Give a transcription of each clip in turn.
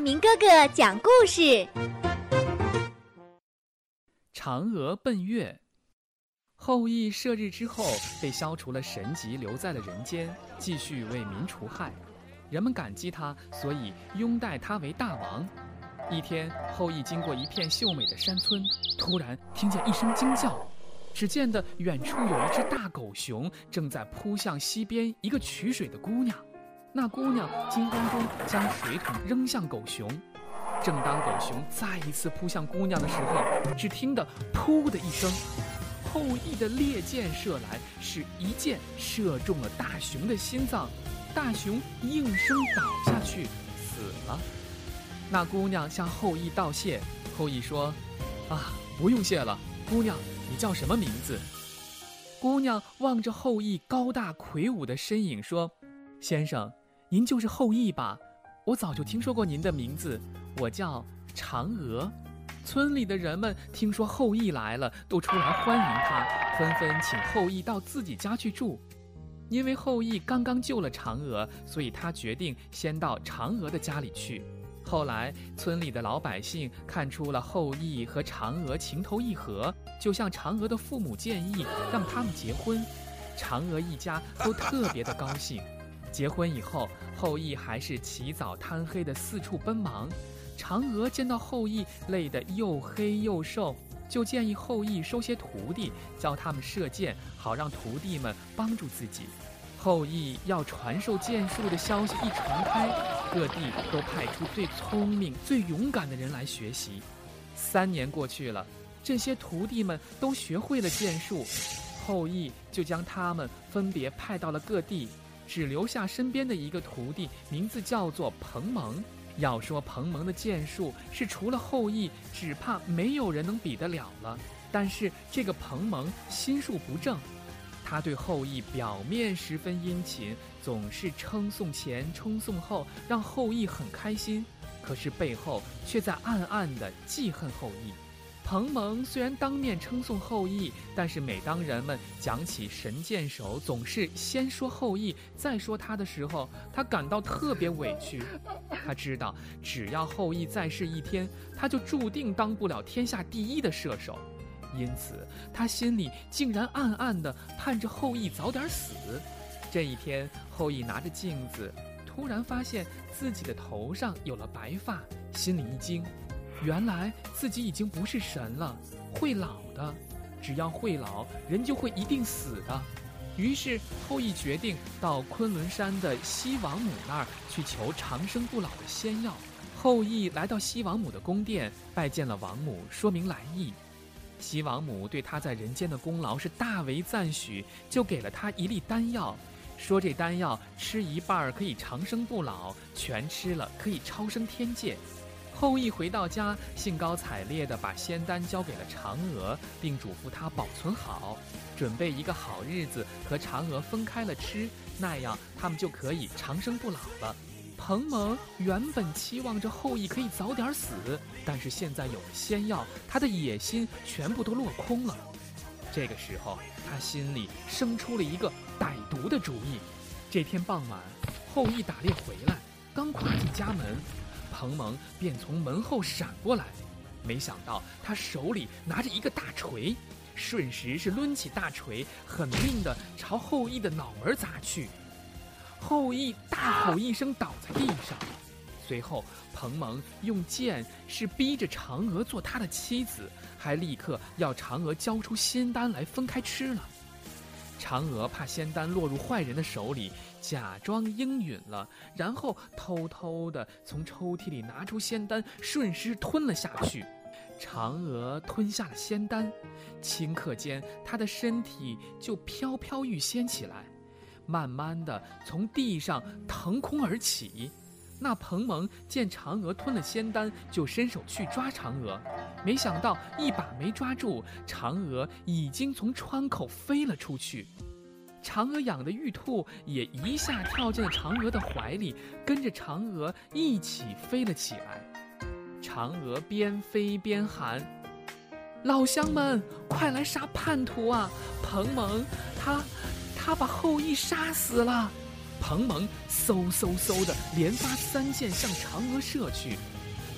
明哥哥讲故事：嫦娥奔月。后羿射日之后被消除了神籍，留在了人间，继续为民除害。人们感激他，所以拥戴他为大王。一天，后羿经过一片秀美的山村，突然听见一声惊叫。只见得远处有一只大狗熊正在扑向溪边一个取水的姑娘。那姑娘惊慌中将水桶扔向狗熊。正当狗熊再一次扑向姑娘的时候，只听得“噗”的一声，后羿的猎箭射来，是一箭射中了大熊的心脏，大熊应声倒下去，死了。那姑娘向后羿道谢，后羿说：“啊，不用谢了，姑娘。”你叫什么名字？姑娘望着后羿高大魁梧的身影说：“先生，您就是后羿吧？我早就听说过您的名字，我叫嫦娥。”村里的人们听说后羿来了，都出来欢迎他，纷纷请后羿到自己家去住。因为后羿刚刚救了嫦娥，所以他决定先到嫦娥的家里去。后来，村里的老百姓看出了后羿和嫦娥情投意合，就向嫦娥的父母建议让他们结婚。嫦娥一家都特别的高兴。结婚以后，后羿还是起早贪黑的四处奔忙。嫦娥见到后羿累得又黑又瘦，就建议后羿收些徒弟，教他们射箭，好让徒弟们帮助自己。后羿要传授剑术的消息一传开，各地都派出最聪明、最勇敢的人来学习。三年过去了，这些徒弟们都学会了剑术，后羿就将他们分别派到了各地，只留下身边的一个徒弟，名字叫做彭蒙。要说彭蒙的剑术，是除了后羿，只怕没有人能比得了了。但是这个彭蒙心术不正。他对后羿表面十分殷勤，总是称颂前称颂后，让后羿很开心。可是背后却在暗暗的记恨后羿。彭蒙虽然当面称颂后羿，但是每当人们讲起神箭手，总是先说后羿，再说他的时候，他感到特别委屈。他知道，只要后羿在世一天，他就注定当不了天下第一的射手。因此，他心里竟然暗暗地盼着后羿早点死。这一天，后羿拿着镜子，突然发现自己的头上有了白发，心里一惊，原来自己已经不是神了，会老的。只要会老，人就会一定死的。于是，后羿决定到昆仑山的西王母那儿去求长生不老的仙药。后羿来到西王母的宫殿，拜见了王母，说明来意。西王母对他在人间的功劳是大为赞许，就给了他一粒丹药，说这丹药吃一半可以长生不老，全吃了可以超升天界。后羿回到家，兴高采烈地把仙丹交给了嫦娥，并嘱咐她保存好，准备一个好日子和嫦娥分开了吃，那样他们就可以长生不老了。彭蒙原本期望着后羿可以早点死，但是现在有了仙药，他的野心全部都落空了。这个时候，他心里生出了一个歹毒的主意。这天傍晚，后羿打猎回来，刚跨进家门，彭蒙便从门后闪过来。没想到他手里拿着一个大锤，瞬时是抡起大锤，狠命的朝后羿的脑门砸去。后羿大吼一声，倒在地上。随后，彭蒙用剑是逼着嫦娥做他的妻子，还立刻要嫦娥交出仙丹来分开吃了。嫦娥怕仙丹落入坏人的手里，假装应允了，然后偷偷的从抽屉里拿出仙丹，顺势吞了下去。嫦娥吞下了仙丹，顷刻间，她的身体就飘飘欲仙起来。慢慢的从地上腾空而起，那彭蒙见嫦娥吞了仙丹，就伸手去抓嫦娥，没想到一把没抓住，嫦娥已经从窗口飞了出去。嫦娥养的玉兔也一下跳进了嫦娥的怀里，跟着嫦娥一起飞了起来。嫦娥边飞边喊：“老乡们，快来杀叛徒啊！彭蒙，他……”他把后羿杀死了，彭蒙嗖嗖嗖的连发三箭向嫦娥射去，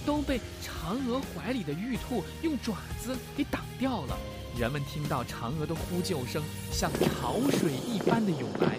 都被嫦娥怀里的玉兔用爪子给挡掉了。人们听到嫦娥的呼救声像潮水一般的涌来，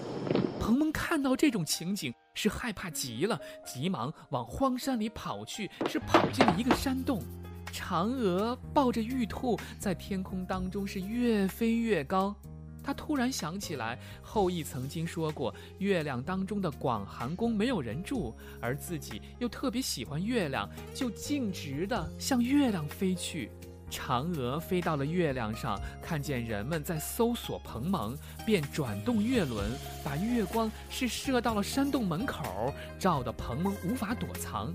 彭蒙看到这种情景是害怕极了，急忙往荒山里跑去，是跑进了一个山洞。嫦娥抱着玉兔在天空当中是越飞越高。他突然想起来，后羿曾经说过，月亮当中的广寒宫没有人住，而自己又特别喜欢月亮，就径直的向月亮飞去。嫦娥飞到了月亮上，看见人们在搜索彭蒙，便转动月轮，把月光是射到了山洞门口，照得彭蒙无法躲藏。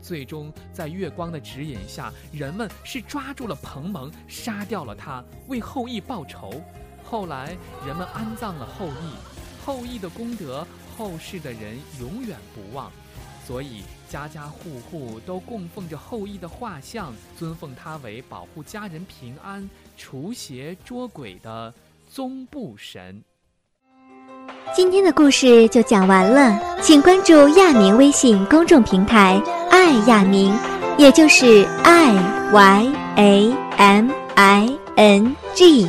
最终，在月光的指引下，人们是抓住了彭蒙，杀掉了他，为后羿报仇。后来，人们安葬了后羿，后羿的功德，后世的人永远不忘，所以家家户户都供奉着后羿的画像，尊奉他为保护家人平安、除邪捉鬼的宗部神。今天的故事就讲完了，请关注亚明微信公众平台“爱亚明”，也就是 I Y A M I。N G，